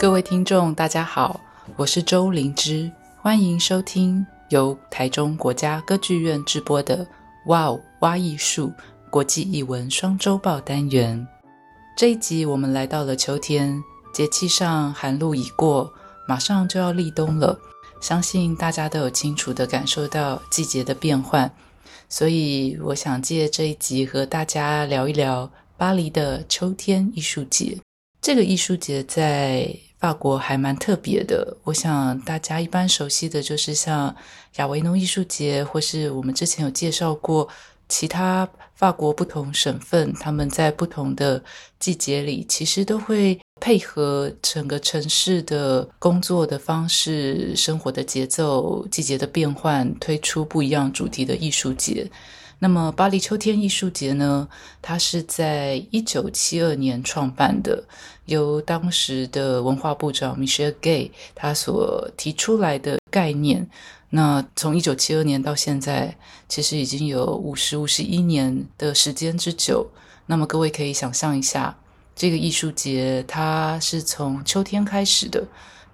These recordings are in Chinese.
各位听众，大家好，我是周灵芝，欢迎收听由台中国家歌剧院制播的《哇哦哇艺术》国际艺文双周报单元。这一集我们来到了秋天，节气上寒露已过，马上就要立冬了，相信大家都有清楚地感受到季节的变换。所以，我想借这一集和大家聊一聊巴黎的秋天艺术节。这个艺术节在法国还蛮特别的。我想大家一般熟悉的就是像亚维农艺术节，或是我们之前有介绍过其他法国不同省份，他们在不同的季节里，其实都会。配合整个城市的工作的方式、生活的节奏、季节的变换，推出不一样主题的艺术节。那么，巴黎秋天艺术节呢？它是在一九七二年创办的，由当时的文化部长 Michel Gay 他所提出来的概念。那从一九七二年到现在，其实已经有五十五十一年的时间之久。那么，各位可以想象一下。这个艺术节它是从秋天开始的，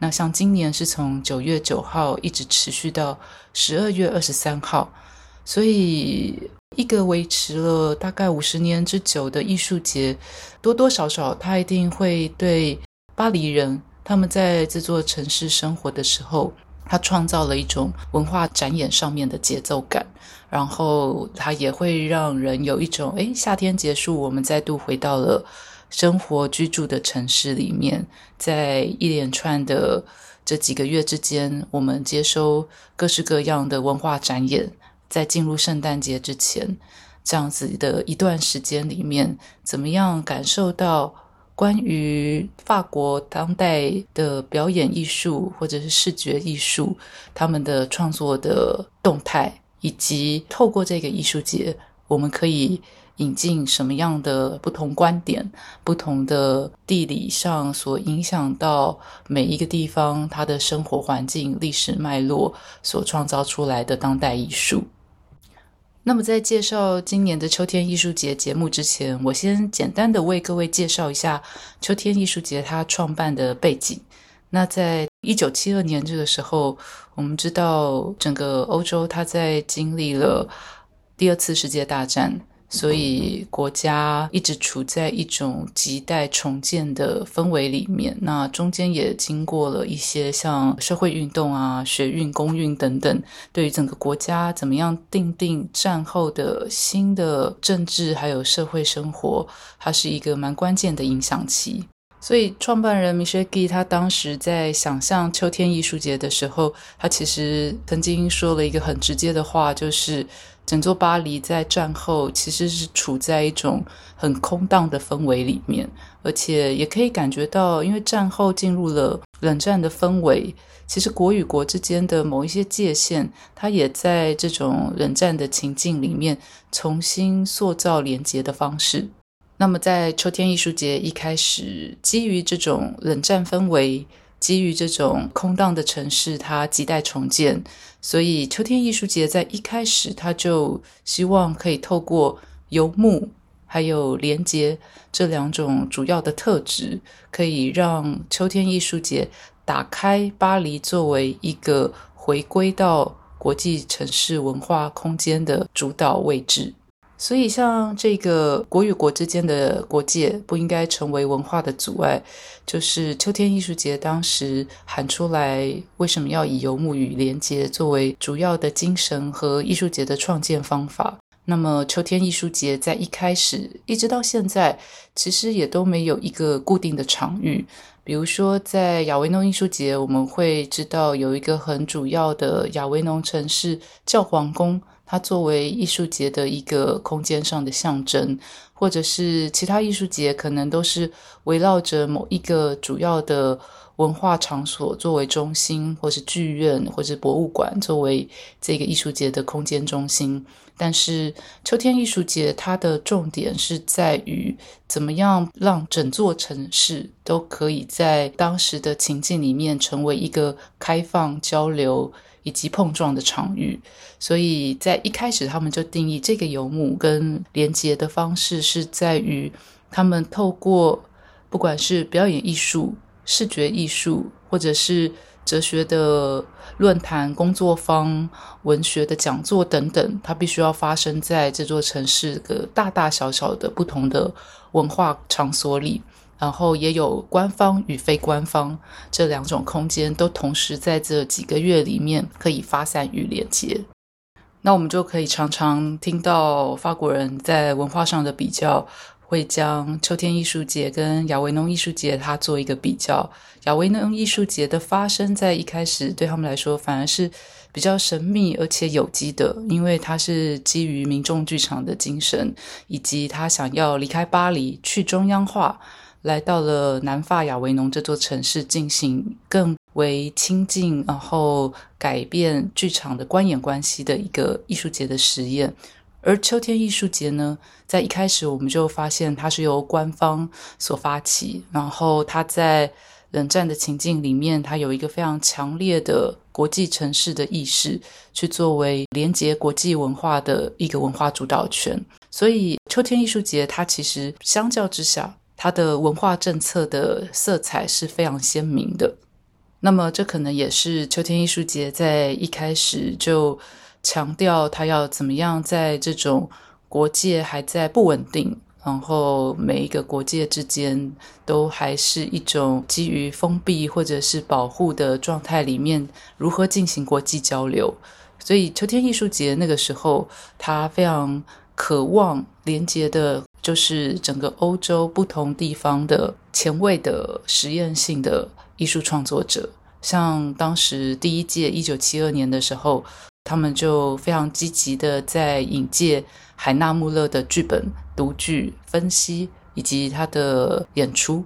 那像今年是从九月九号一直持续到十二月二十三号，所以一个维持了大概五十年之久的艺术节，多多少少它一定会对巴黎人他们在这座城市生活的时候，它创造了一种文化展演上面的节奏感，然后它也会让人有一种诶，夏天结束，我们再度回到了。生活居住的城市里面，在一连串的这几个月之间，我们接收各式各样的文化展演。在进入圣诞节之前，这样子的一段时间里面，怎么样感受到关于法国当代的表演艺术或者是视觉艺术他们的创作的动态，以及透过这个艺术节，我们可以。引进什么样的不同观点，不同的地理上所影响到每一个地方它的生活环境、历史脉络所创造出来的当代艺术。那么，在介绍今年的秋天艺术节节目之前，我先简单的为各位介绍一下秋天艺术节它创办的背景。那在一九七二年这个时候，我们知道整个欧洲它在经历了第二次世界大战。所以国家一直处在一种亟待重建的氛围里面，那中间也经过了一些像社会运动啊、学运、工运等等，对于整个国家怎么样定定战后的新的政治还有社会生活，它是一个蛮关键的影响期。所以创办人 Michele 他当时在想象秋天艺术节的时候，他其实曾经说了一个很直接的话，就是。整座巴黎在战后其实是处在一种很空荡的氛围里面，而且也可以感觉到，因为战后进入了冷战的氛围，其实国与国之间的某一些界限，它也在这种冷战的情境里面重新塑造连接的方式。那么，在秋天艺术节一开始，基于这种冷战氛围。基于这种空荡的城市，它亟待重建，所以秋天艺术节在一开始，它就希望可以透过游牧还有连接这两种主要的特质，可以让秋天艺术节打开巴黎作为一个回归到国际城市文化空间的主导位置。所以，像这个国与国之间的国界不应该成为文化的阻碍，就是秋天艺术节当时喊出来，为什么要以游牧与连接作为主要的精神和艺术节的创建方法？那么，秋天艺术节在一开始一直到现在，其实也都没有一个固定的场域。比如说，在亚维农艺术节，我们会知道有一个很主要的亚维农城市教皇宫。它作为艺术节的一个空间上的象征，或者是其他艺术节，可能都是围绕着某一个主要的文化场所作为中心，或是剧院，或是博物馆作为这个艺术节的空间中心。但是秋天艺术节，它的重点是在于怎么样让整座城市都可以在当时的情境里面成为一个开放交流。以及碰撞的场域，所以在一开始，他们就定义这个游牧跟连接的方式是在于他们透过不管是表演艺术，视觉艺术，或者是哲学的论坛、工作坊、文学的讲座等等，它必须要发生在这座城市的大大小小的不同的文化场所里。然后也有官方与非官方这两种空间，都同时在这几个月里面可以发散与连接。那我们就可以常常听到法国人在文化上的比较，会将秋天艺术节跟亚维农艺术节它做一个比较。亚维农艺术节的发生在一开始对他们来说反而是比较神秘而且有机的，因为它是基于民众剧场的精神，以及他想要离开巴黎去中央化。来到了南法亚维农这座城市，进行更为亲近，然后改变剧场的观演关系的一个艺术节的实验。而秋天艺术节呢，在一开始我们就发现它是由官方所发起，然后它在冷战的情境里面，它有一个非常强烈的国际城市的意识，去作为连接国际文化的一个文化主导权。所以秋天艺术节它其实相较之下，它的文化政策的色彩是非常鲜明的，那么这可能也是秋天艺术节在一开始就强调它要怎么样在这种国界还在不稳定，然后每一个国界之间都还是一种基于封闭或者是保护的状态里面，如何进行国际交流。所以秋天艺术节那个时候，它非常渴望连接的。就是整个欧洲不同地方的前卫的实验性的艺术创作者，像当时第一届一九七二年的时候，他们就非常积极的在引介海纳穆勒的剧本读剧分析以及他的演出，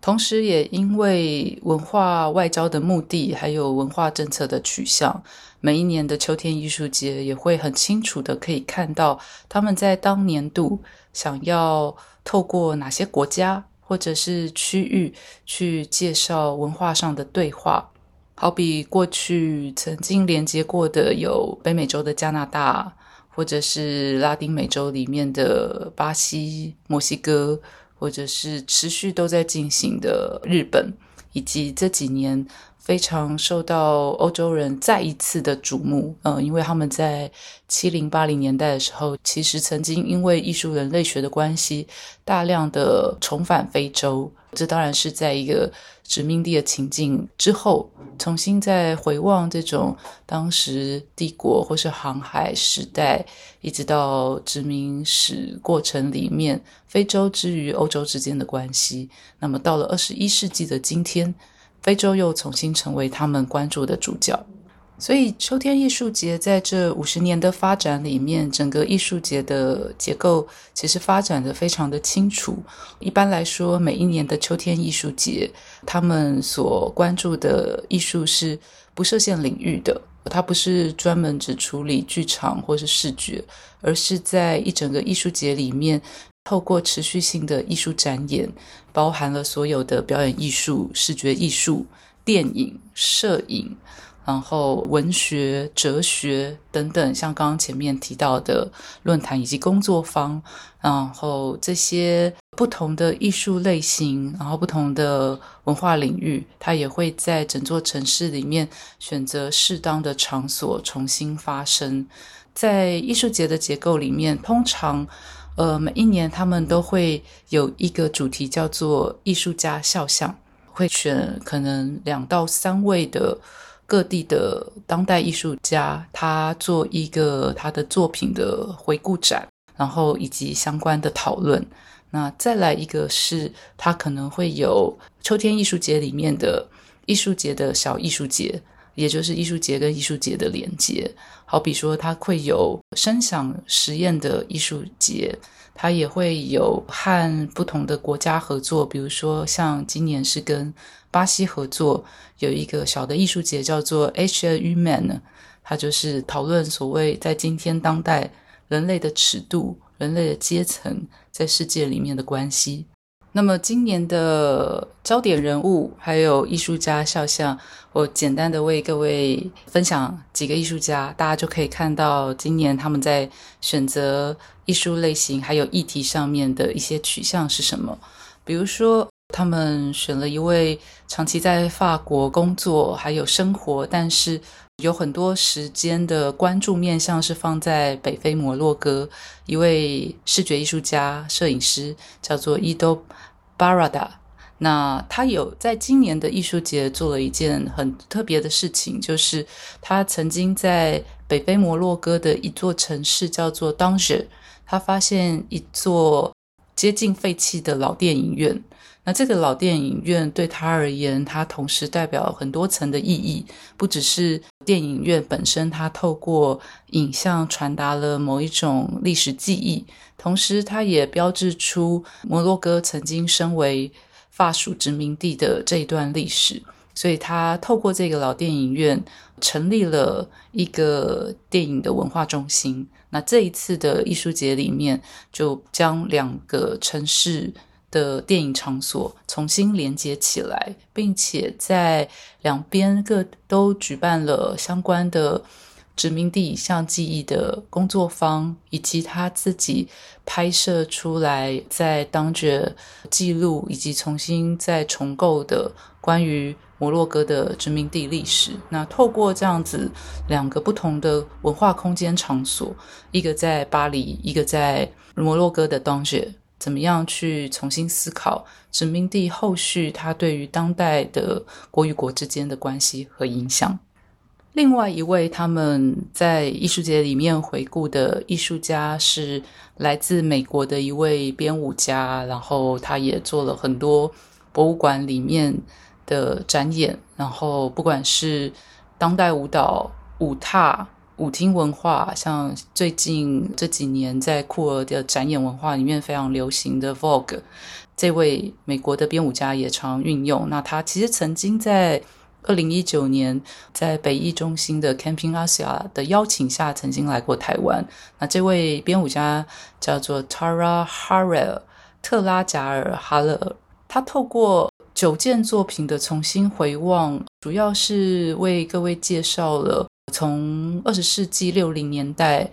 同时也因为文化外交的目的，还有文化政策的取向，每一年的秋天艺术节也会很清楚的可以看到他们在当年度。想要透过哪些国家或者是区域去介绍文化上的对话，好比过去曾经连接过的有北美洲的加拿大，或者是拉丁美洲里面的巴西、墨西哥，或者是持续都在进行的日本，以及这几年。非常受到欧洲人再一次的瞩目，嗯，因为他们在七零八零年代的时候，其实曾经因为艺术人类学的关系，大量的重返非洲。这当然是在一个殖民地的情境之后，重新再回望这种当时帝国或是航海时代，一直到殖民史过程里面，非洲之于欧洲之间的关系。那么到了二十一世纪的今天。非洲又重新成为他们关注的主角，所以秋天艺术节在这五十年的发展里面，整个艺术节的结构其实发展得非常的清楚。一般来说，每一年的秋天艺术节，他们所关注的艺术是不设限领域的，它不是专门只处理剧场或是视觉，而是在一整个艺术节里面。透过持续性的艺术展演，包含了所有的表演艺术、视觉艺术、电影、摄影，然后文学、哲学等等，像刚刚前面提到的论坛以及工作坊，然后这些不同的艺术类型，然后不同的文化领域，它也会在整座城市里面选择适当的场所重新发生。在艺术节的结构里面，通常。呃，每一年他们都会有一个主题叫做艺术家肖像，会选可能两到三位的各地的当代艺术家，他做一个他的作品的回顾展，然后以及相关的讨论。那再来一个是，他可能会有秋天艺术节里面的艺术节的小艺术节。也就是艺术节跟艺术节的连接，好比说，它会有声响实验的艺术节，它也会有和不同的国家合作，比如说像今年是跟巴西合作，有一个小的艺术节叫做 H A U Man，它就是讨论所谓在今天当代人类的尺度、人类的阶层在世界里面的关系。那么今年的焦点人物还有艺术家肖像，我简单的为各位分享几个艺术家，大家就可以看到今年他们在选择艺术类型还有议题上面的一些取向是什么。比如说他们选了一位长期在法国工作还有生活，但是有很多时间的关注面向是放在北非摩洛哥一位视觉艺术家、摄影师，叫做伊多巴拉达。那他有在今年的艺术节做了一件很特别的事情，就是他曾经在北非摩洛哥的一座城市叫做当时，他发现一座接近废弃的老电影院。那这个老电影院对他而言，它同时代表很多层的意义，不只是电影院本身，它透过影像传达了某一种历史记忆，同时它也标志出摩洛哥曾经身为法属殖民地的这一段历史，所以他透过这个老电影院成立了一个电影的文化中心。那这一次的艺术节里面，就将两个城市的电影场所重新连接起来，并且在两边各都举办了相关的。殖民地影像记忆的工作坊，以及他自己拍摄出来在当着记录以及重新再重构的关于摩洛哥的殖民地历史。那透过这样子两个不同的文化空间场所，一个在巴黎，一个在摩洛哥的当地，怎么样去重新思考殖民地后续它对于当代的国与国之间的关系和影响？另外一位他们在艺术节里面回顾的艺术家是来自美国的一位编舞家，然后他也做了很多博物馆里面的展演，然后不管是当代舞蹈、舞踏、舞厅文化，像最近这几年在酷儿的展演文化里面非常流行的 Vogue，这位美国的编舞家也常运用。那他其实曾经在二零一九年，在北艺中心的 Camping Asia 的邀请下，曾经来过台湾。那这位编舞家叫做 Tara Harrell 特拉贾尔哈勒。他透过九件作品的重新回望，主要是为各位介绍了从二十世纪六零年代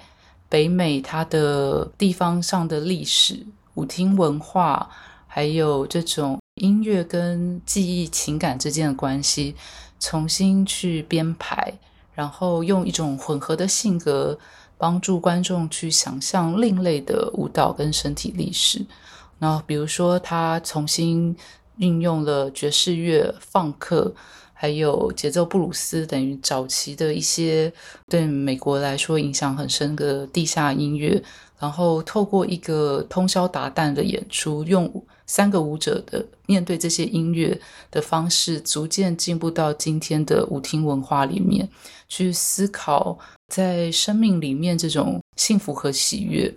北美它的地方上的历史、舞厅文化，还有这种音乐跟记忆、情感之间的关系。重新去编排，然后用一种混合的性格帮助观众去想象另类的舞蹈跟身体历史。那比如说，他重新运用了爵士乐、放克，还有节奏布鲁斯，等于早期的一些对美国来说影响很深的地下音乐。然后透过一个通宵达旦的演出，用三个舞者的面对这些音乐的方式，逐渐进步到今天的舞厅文化里面，去思考在生命里面这种幸福和喜悦，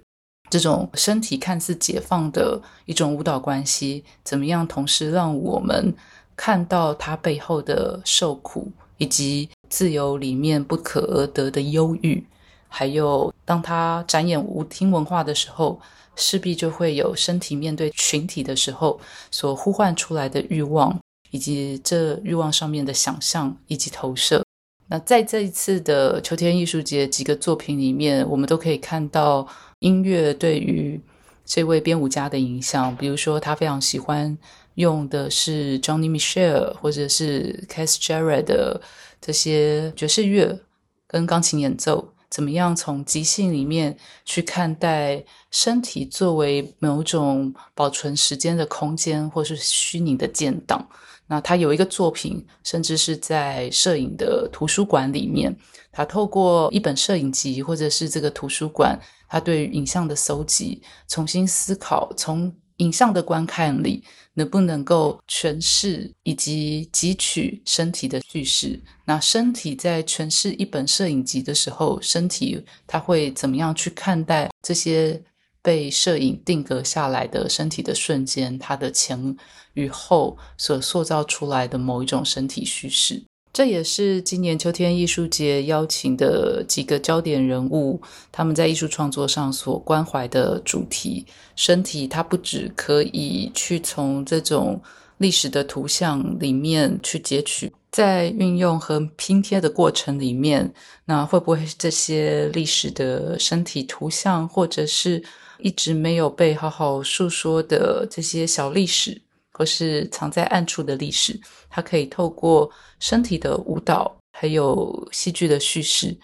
这种身体看似解放的一种舞蹈关系，怎么样同时让我们看到它背后的受苦，以及自由里面不可而得的忧郁。还有，当他展演舞厅文化的时候，势必就会有身体面对群体的时候所呼唤出来的欲望，以及这欲望上面的想象以及投射。那在这一次的秋天艺术节几个作品里面，我们都可以看到音乐对于这位编舞家的影响。比如说，他非常喜欢用的是 Johnny Mitchell 或者是 Keith Jarrett 的这些爵士乐跟钢琴演奏。怎么样从即兴里面去看待身体作为某种保存时间的空间，或是虚拟的建档？那他有一个作品，甚至是在摄影的图书馆里面，他透过一本摄影集，或者是这个图书馆，他对于影像的搜集，重新思考从。影像的观看里，能不能够诠释以及汲取身体的叙事？那身体在诠释一本摄影集的时候，身体它会怎么样去看待这些被摄影定格下来的身体的瞬间？它的前与后所塑造出来的某一种身体叙事。这也是今年秋天艺术节邀请的几个焦点人物，他们在艺术创作上所关怀的主题。身体，它不只可以去从这种历史的图像里面去截取，在运用和拼贴的过程里面，那会不会这些历史的身体图像，或者是一直没有被好好述说的这些小历史？或是藏在暗处的历史，它可以透过身体的舞蹈，还有戏剧的叙事，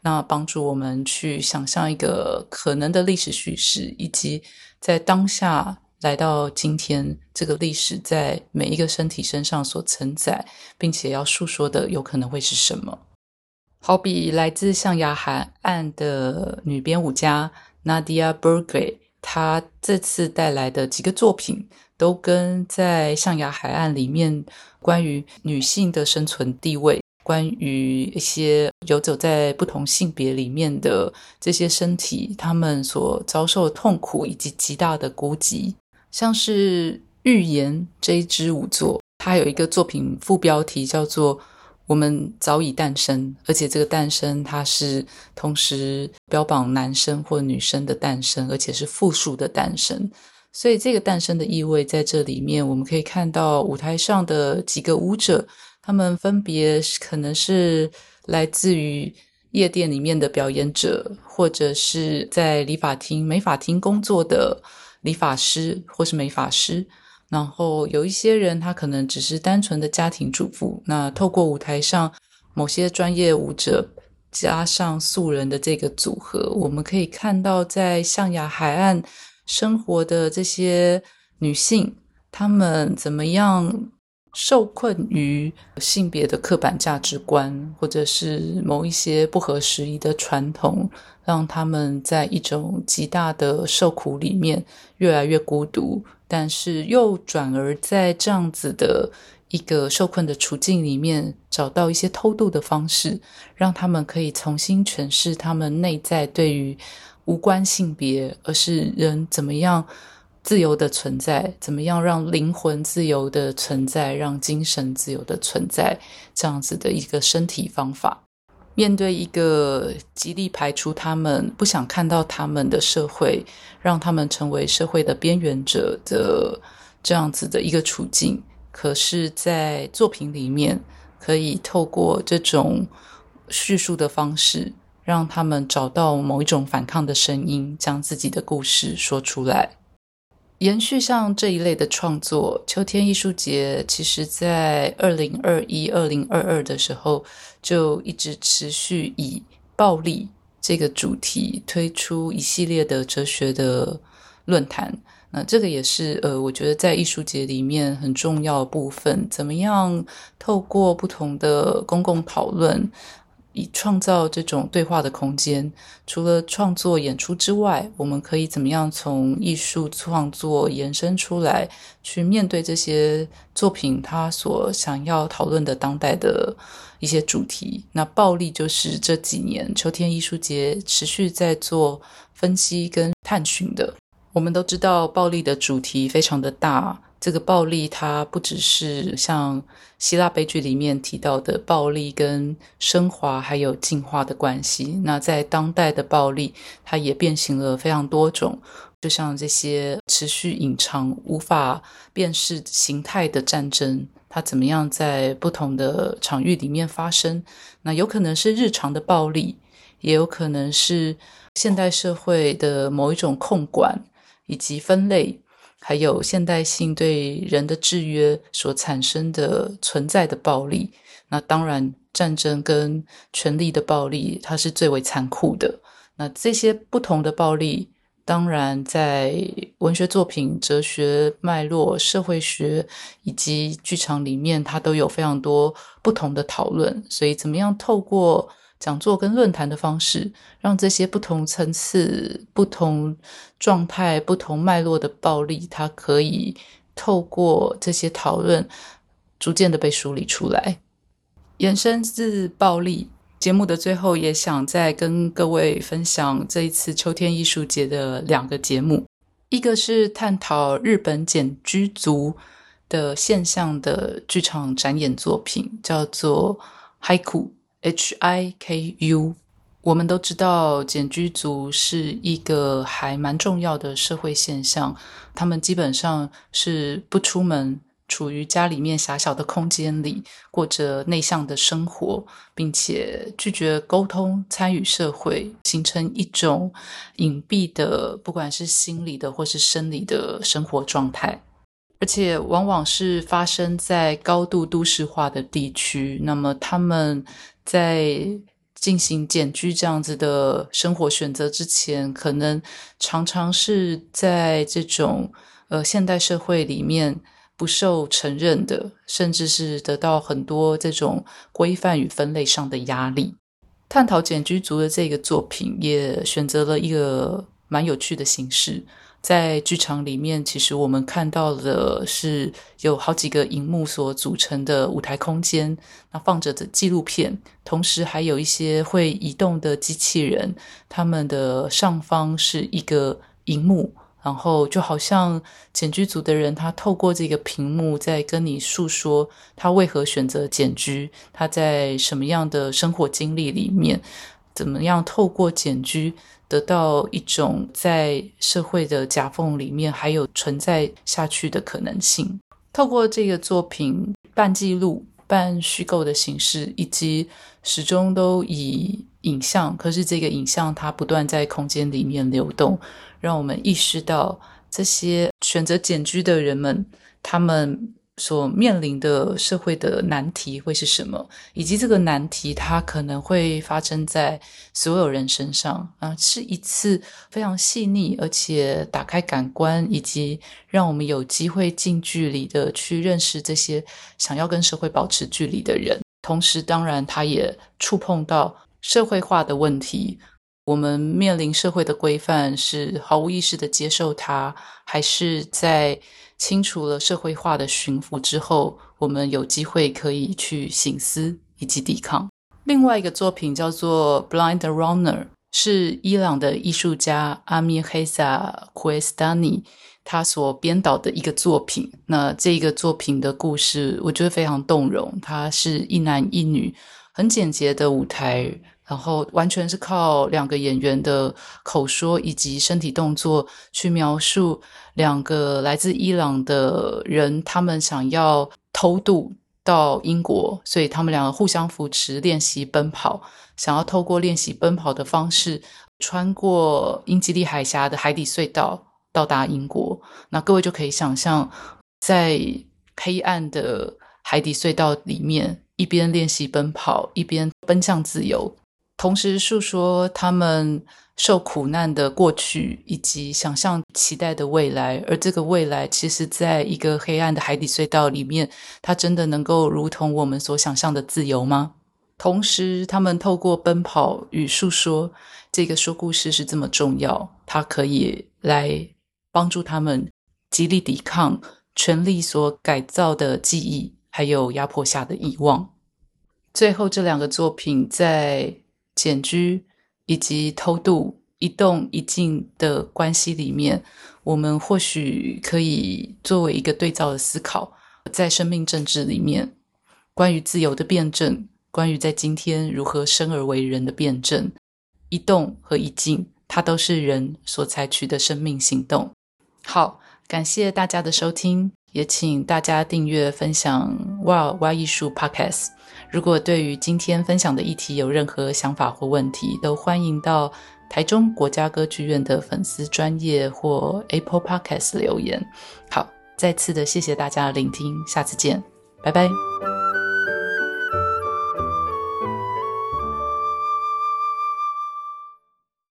那帮助我们去想象一个可能的历史叙事，以及在当下来到今天，这个历史在每一个身体身上所承载，并且要诉说的有可能会是什么。好比来自象牙海岸的女编舞家 Nadia Bourget，她这次带来的几个作品，都跟在象牙海岸里面关于女性的生存地位，关于一些游走在不同性别里面的这些身体，他们所遭受的痛苦以及极大的孤寂，像是《预言》这一支舞作，它有一个作品副标题叫做“我们早已诞生”，而且这个诞生它是同时标榜男生或女生的诞生，而且是复数的诞生。所以，这个诞生的意味在这里面，我们可以看到舞台上的几个舞者，他们分别可能是来自于夜店里面的表演者，或者是在理发厅、美发厅工作的理发师或是美发师。然后有一些人，他可能只是单纯的家庭主妇。那透过舞台上某些专业舞者加上素人的这个组合，我们可以看到在象牙海岸。生活的这些女性，她们怎么样受困于性别的刻板价值观，或者是某一些不合时宜的传统，让她们在一种极大的受苦里面越来越孤独，但是又转而在这样子的一个受困的处境里面找到一些偷渡的方式，让他们可以重新诠释他们内在对于。无关性别，而是人怎么样自由的存在，怎么样让灵魂自由的存在，让精神自由的存在，这样子的一个身体方法。面对一个极力排除他们、不想看到他们的社会，让他们成为社会的边缘者的这样子的一个处境，可是，在作品里面，可以透过这种叙述的方式。让他们找到某一种反抗的声音，将自己的故事说出来。延续像这一类的创作，秋天艺术节其实在二零二一、二零二二的时候，就一直持续以暴力这个主题推出一系列的哲学的论坛。那这个也是呃，我觉得在艺术节里面很重要的部分，怎么样透过不同的公共讨论。以创造这种对话的空间，除了创作演出之外，我们可以怎么样从艺术创作延伸出来，去面对这些作品，他所想要讨论的当代的一些主题。那暴力就是这几年秋天艺术节持续在做分析跟探寻的。我们都知道，暴力的主题非常的大。这个暴力，它不只是像希腊悲剧里面提到的暴力跟升华还有进化的关系。那在当代的暴力，它也变形了非常多种，就像这些持续隐藏、无法辨识形态的战争，它怎么样在不同的场域里面发生？那有可能是日常的暴力，也有可能是现代社会的某一种控管以及分类。还有现代性对人的制约所产生的存在的暴力，那当然战争跟权力的暴力，它是最为残酷的。那这些不同的暴力，当然在文学作品、哲学脉络、社会学以及剧场里面，它都有非常多不同的讨论。所以，怎么样透过讲座跟论坛的方式，让这些不同层次、不同状态、不同脉络的暴力，它可以透过这些讨论，逐渐的被梳理出来。延伸自暴力节目的最后，也想再跟各位分享这一次秋天艺术节的两个节目，一个是探讨日本茧居族的现象的剧场展演作品，叫做 Hiku。H I K U，我们都知道茧居族是一个还蛮重要的社会现象。他们基本上是不出门，处于家里面狭小的空间里，过着内向的生活，并且拒绝沟通、参与社会，形成一种隐蔽的，不管是心理的或是生理的生活状态。而且往往是发生在高度都市化的地区。那么他们在进行简居这样子的生活选择之前，可能常常是在这种呃现代社会里面不受承认的，甚至是得到很多这种规范与分类上的压力。探讨简居族的这个作品，也选择了一个蛮有趣的形式。在剧场里面，其实我们看到的是有好几个荧幕所组成的舞台空间，那放着的纪录片，同时还有一些会移动的机器人，他们的上方是一个荧幕，然后就好像剪居组的人，他透过这个屏幕在跟你诉说他为何选择简居，他在什么样的生活经历里面，怎么样透过简居。得到一种在社会的夹缝里面还有存在下去的可能性。透过这个作品，半记录、半虚构的形式，以及始终都以影像，可是这个影像它不断在空间里面流动，让我们意识到这些选择简居的人们，他们。所面临的社会的难题会是什么？以及这个难题它可能会发生在所有人身上啊，是一次非常细腻而且打开感官，以及让我们有机会近距离的去认识这些想要跟社会保持距离的人。同时，当然，它也触碰到社会化的问题。我们面临社会的规范，是毫无意识的接受它，还是在清除了社会化的驯服之后，我们有机会可以去省思以及抵抗。另外一个作品叫做《Blind Runner》，是伊朗的艺术家阿米黑萨库埃斯丹尼他所编导的一个作品。那这个作品的故事，我觉得非常动容。它是一男一女，很简洁的舞台。然后完全是靠两个演员的口说以及身体动作去描述两个来自伊朗的人，他们想要偷渡到英国，所以他们两个互相扶持练习奔跑，想要透过练习奔跑的方式穿过英吉利海峡的海底隧道到达英国。那各位就可以想象，在黑暗的海底隧道里面，一边练习奔跑，一边奔向自由。同时诉说他们受苦难的过去，以及想象期待的未来。而这个未来，其实在一个黑暗的海底隧道里面，它真的能够如同我们所想象的自由吗？同时，他们透过奔跑与诉说，这个说故事是这么重要，它可以来帮助他们极力抵抗权力所改造的记忆，还有压迫下的遗忘。最后，这两个作品在简居以及偷渡一动一静的关系里面，我们或许可以作为一个对照的思考，在生命政治里面，关于自由的辩证，关于在今天如何生而为人的辩证，一动和一静，它都是人所采取的生命行动。好，感谢大家的收听。也请大家订阅、分享《哇哇艺术》Podcast。如果对于今天分享的议题有任何想法或问题，都欢迎到台中国家歌剧院的粉丝专业或 Apple Podcast 留言。好，再次的谢谢大家的聆听，下次见，拜拜。